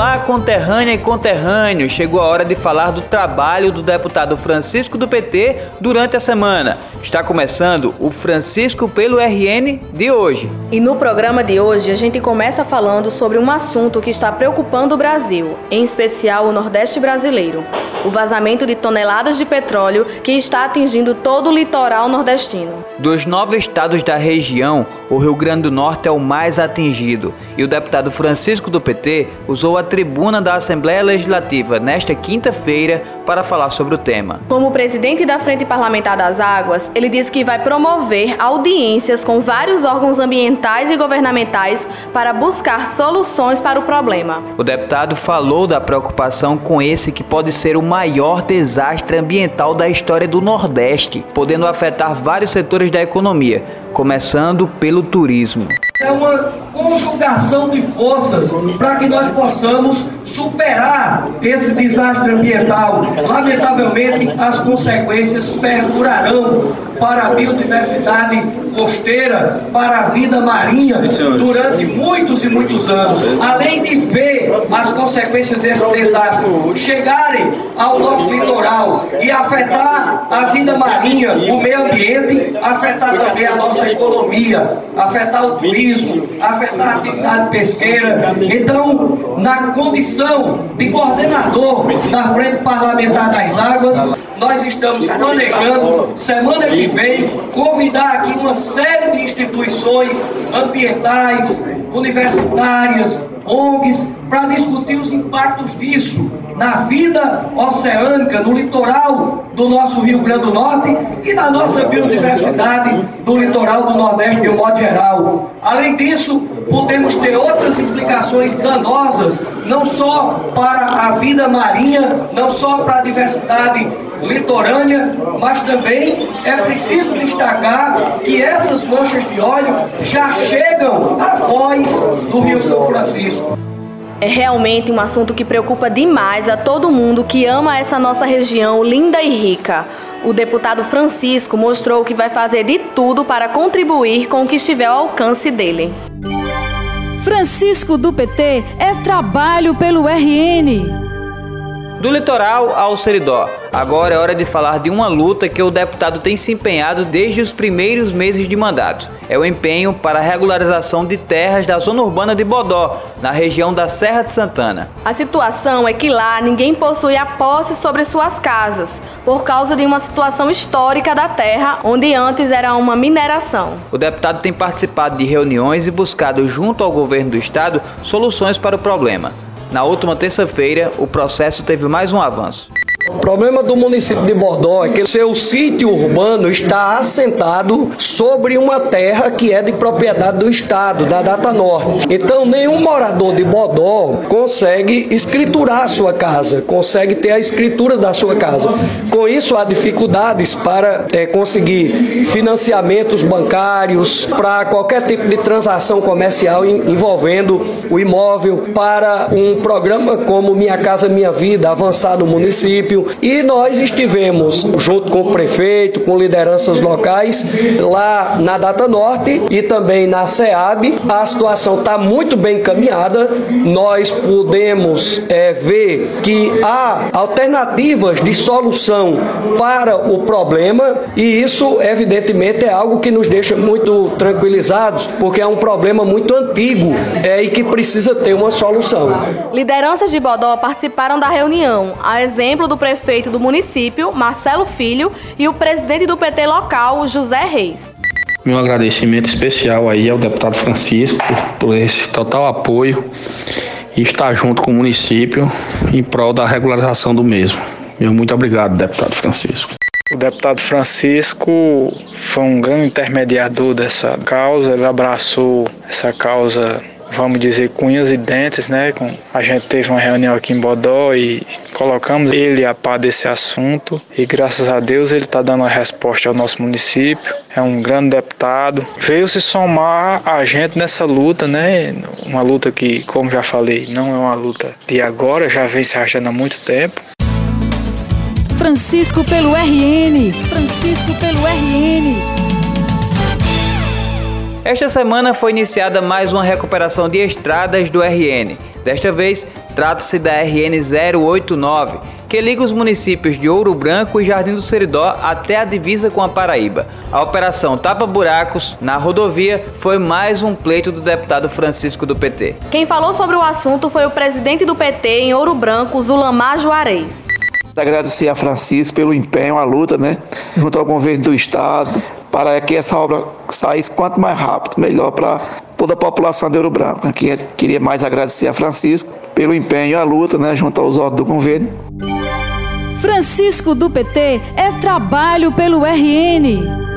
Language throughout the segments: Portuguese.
Olá, conterrânea e conterrâneo! Chegou a hora de falar do trabalho do deputado Francisco do PT durante a semana. Está começando o Francisco pelo RN de hoje. E no programa de hoje a gente começa falando sobre um assunto que está preocupando o Brasil, em especial o Nordeste brasileiro: o vazamento de toneladas de petróleo que está atingindo todo o litoral nordestino. Dos nove estados da região, o Rio Grande do Norte é o mais atingido. E o deputado Francisco do PT usou a tribuna da Assembleia Legislativa nesta quinta-feira para falar sobre o tema. Como presidente da Frente Parlamentar das Águas, ele disse que vai promover audiências com vários órgãos ambientais e governamentais para buscar soluções para o problema. O deputado falou da preocupação com esse que pode ser o maior desastre ambiental da história do Nordeste, podendo afetar vários setores da economia, começando pelo turismo. É uma conjugação de forças para que nós possamos superar esse desastre ambiental. Lamentavelmente, as consequências perdurarão para a biodiversidade costeira, para a vida marinha durante muitos e muitos anos. Além de ver as consequências desse desastre chegarem ao nosso litoral e afetar a vida marinha, o meio ambiente, afetar também a nossa economia, afetar o turismo, afetar a atividade pesqueira. Então, na condição de coordenador da Frente Parlamentar das Águas, nós estamos planejando, semana que vem, convidar aqui uma série de instituições ambientais, universitárias, ONGs, para discutir os impactos disso na vida oceânica, no litoral do nosso Rio Grande do Norte e na nossa biodiversidade do litoral do Nordeste de um modo geral. Além disso, podemos ter outras implicações danosas, não só para a vida marinha, não só para a diversidade litorânea, mas também é preciso destacar que essas manchas de óleo já chegam à voz do Rio São Francisco. É realmente um assunto que preocupa demais a todo mundo que ama essa nossa região linda e rica. O deputado Francisco mostrou que vai fazer de tudo para contribuir com o que estiver ao alcance dele. Francisco do PT é trabalho pelo RN. Do litoral ao Seridó, agora é hora de falar de uma luta que o deputado tem se empenhado desde os primeiros meses de mandato. É o empenho para a regularização de terras da zona urbana de Bodó, na região da Serra de Santana. A situação é que lá ninguém possui a posse sobre suas casas, por causa de uma situação histórica da terra, onde antes era uma mineração. O deputado tem participado de reuniões e buscado, junto ao governo do estado, soluções para o problema. Na última terça-feira, o processo teve mais um avanço. O problema do município de Bordó é que seu sítio urbano está assentado sobre uma terra que é de propriedade do Estado, da Data Norte. Então, nenhum morador de Bodó consegue escriturar a sua casa, consegue ter a escritura da sua casa. Com isso, há dificuldades para é, conseguir financiamentos bancários, para qualquer tipo de transação comercial envolvendo o imóvel, para um programa como Minha Casa Minha Vida avançar no município e nós estivemos junto com o prefeito, com lideranças locais lá na Data Norte e também na SEAB. A situação está muito bem encaminhada. Nós podemos é, ver que há alternativas de solução para o problema e isso, evidentemente, é algo que nos deixa muito tranquilizados, porque é um problema muito antigo é, e que precisa ter uma solução. Lideranças de Bodó participaram da reunião, a exemplo do prefeito do município, Marcelo Filho, e o presidente do PT local, José Reis. Meu agradecimento especial aí ao deputado Francisco por, por esse total apoio e estar junto com o município em prol da regularização do mesmo. Meu muito obrigado, deputado Francisco. O deputado Francisco foi um grande intermediador dessa causa, ele abraçou essa causa vamos dizer, cunhas e dentes, né? A gente teve uma reunião aqui em Bodó e colocamos ele a par desse assunto e graças a Deus ele está dando uma resposta ao nosso município. É um grande deputado. Veio se somar a gente nessa luta, né? Uma luta que, como já falei, não é uma luta de agora, já vem se arrastando há muito tempo. Francisco pelo RN. Francisco pelo RN. Esta semana foi iniciada mais uma recuperação de estradas do RN. Desta vez, trata-se da RN 089, que liga os municípios de Ouro Branco e Jardim do Seridó até a divisa com a Paraíba. A operação Tapa Buracos na rodovia foi mais um pleito do deputado Francisco do PT. Quem falou sobre o assunto foi o presidente do PT em Ouro Branco, Zulamar Juarez. Agradecer a Francisco pelo empenho, a luta, né, junto ao governo do estado, para que essa obra saísse quanto mais rápido, melhor para toda a população de Ouro Branco. Aqui queria mais agradecer a Francisco pelo empenho e a luta, né, junto aos órgãos do governo. Francisco do PT é trabalho pelo RN.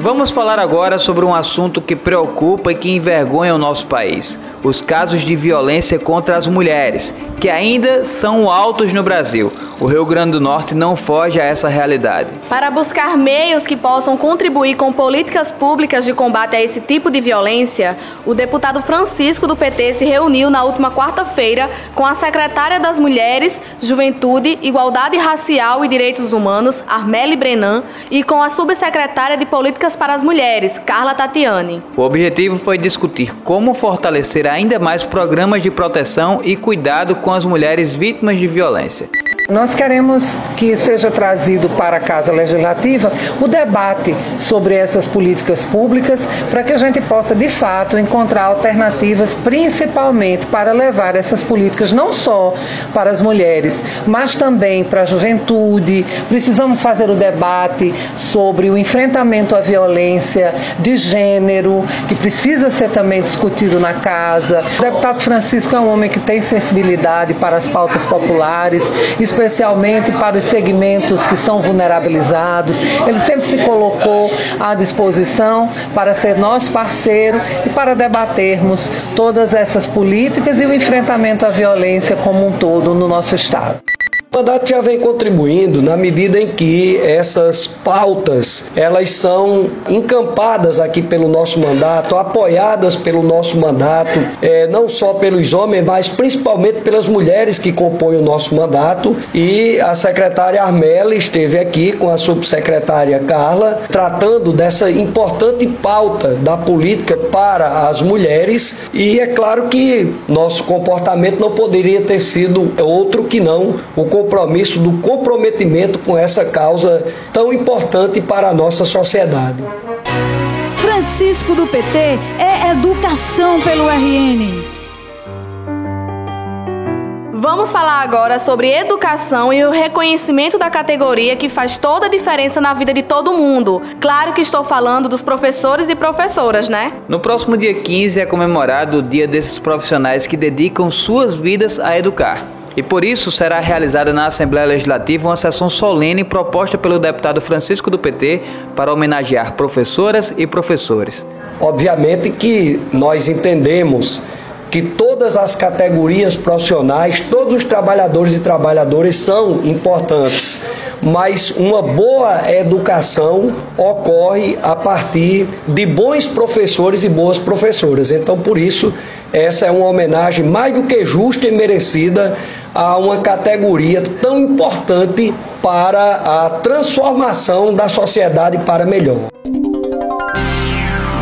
Vamos falar agora sobre um assunto que preocupa e que envergonha o nosso país: os casos de violência contra as mulheres, que ainda são altos no Brasil. O Rio Grande do Norte não foge a essa realidade. Para buscar meios que possam contribuir com políticas públicas de combate a esse tipo de violência, o deputado Francisco do PT se reuniu na última quarta-feira com a secretária das Mulheres, Juventude, Igualdade Racial e Direitos Humanos, Armele Brenan, e com a subsecretária de Políticas para as Mulheres, Carla Tatiane. O objetivo foi discutir como fortalecer ainda mais programas de proteção e cuidado com as mulheres vítimas de violência. Nós queremos que seja trazido para a Casa Legislativa o debate sobre essas políticas públicas para que a gente possa, de fato, encontrar alternativas, principalmente para levar essas políticas não só para as mulheres, mas também para a juventude. Precisamos fazer o debate sobre o enfrentamento à violência de gênero, que precisa ser também discutido na casa. O deputado Francisco é um homem que tem sensibilidade para as pautas populares especialmente para os segmentos que são vulnerabilizados. Ele sempre se colocou à disposição para ser nosso parceiro e para debatermos todas essas políticas e o enfrentamento à violência como um todo no nosso Estado. O mandato já vem contribuindo na medida em que essas pautas elas são encampadas aqui pelo nosso mandato, apoiadas pelo nosso mandato, é, não só pelos homens, mas principalmente pelas mulheres que compõem o nosso mandato. E a secretária Armela esteve aqui com a subsecretária Carla, tratando dessa importante pauta da política para as mulheres. E é claro que nosso comportamento não poderia ter sido outro que não o compromisso, do comprometimento com essa causa tão importante para a nossa sociedade. Francisco do PT é educação pelo RN. Vamos falar agora sobre educação e o reconhecimento da categoria que faz toda a diferença na vida de todo mundo. Claro que estou falando dos professores e professoras, né? No próximo dia 15 é comemorado o dia desses profissionais que dedicam suas vidas a educar. E por isso será realizada na Assembleia Legislativa uma sessão solene proposta pelo deputado Francisco do PT para homenagear professoras e professores. Obviamente que nós entendemos que todas as categorias profissionais, todos os trabalhadores e trabalhadoras são importantes, mas uma boa educação ocorre a partir de bons professores e boas professoras. Então, por isso, essa é uma homenagem mais do que justa e merecida a uma categoria tão importante para a transformação da sociedade para melhor.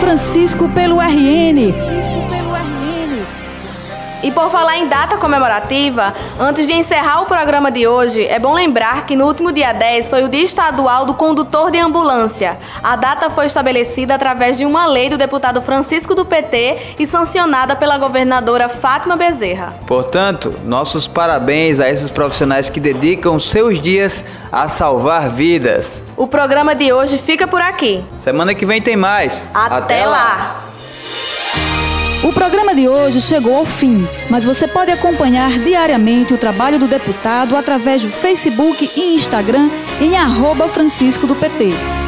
Francisco pelo RN. E por falar em data comemorativa, antes de encerrar o programa de hoje, é bom lembrar que no último dia 10 foi o Dia Estadual do Condutor de Ambulância. A data foi estabelecida através de uma lei do deputado Francisco do PT e sancionada pela governadora Fátima Bezerra. Portanto, nossos parabéns a esses profissionais que dedicam seus dias a salvar vidas. O programa de hoje fica por aqui. Semana que vem tem mais. Até, Até lá. lá. O programa de hoje chegou ao fim, mas você pode acompanhar diariamente o trabalho do deputado através do Facebook e Instagram em arroba Francisco do PT.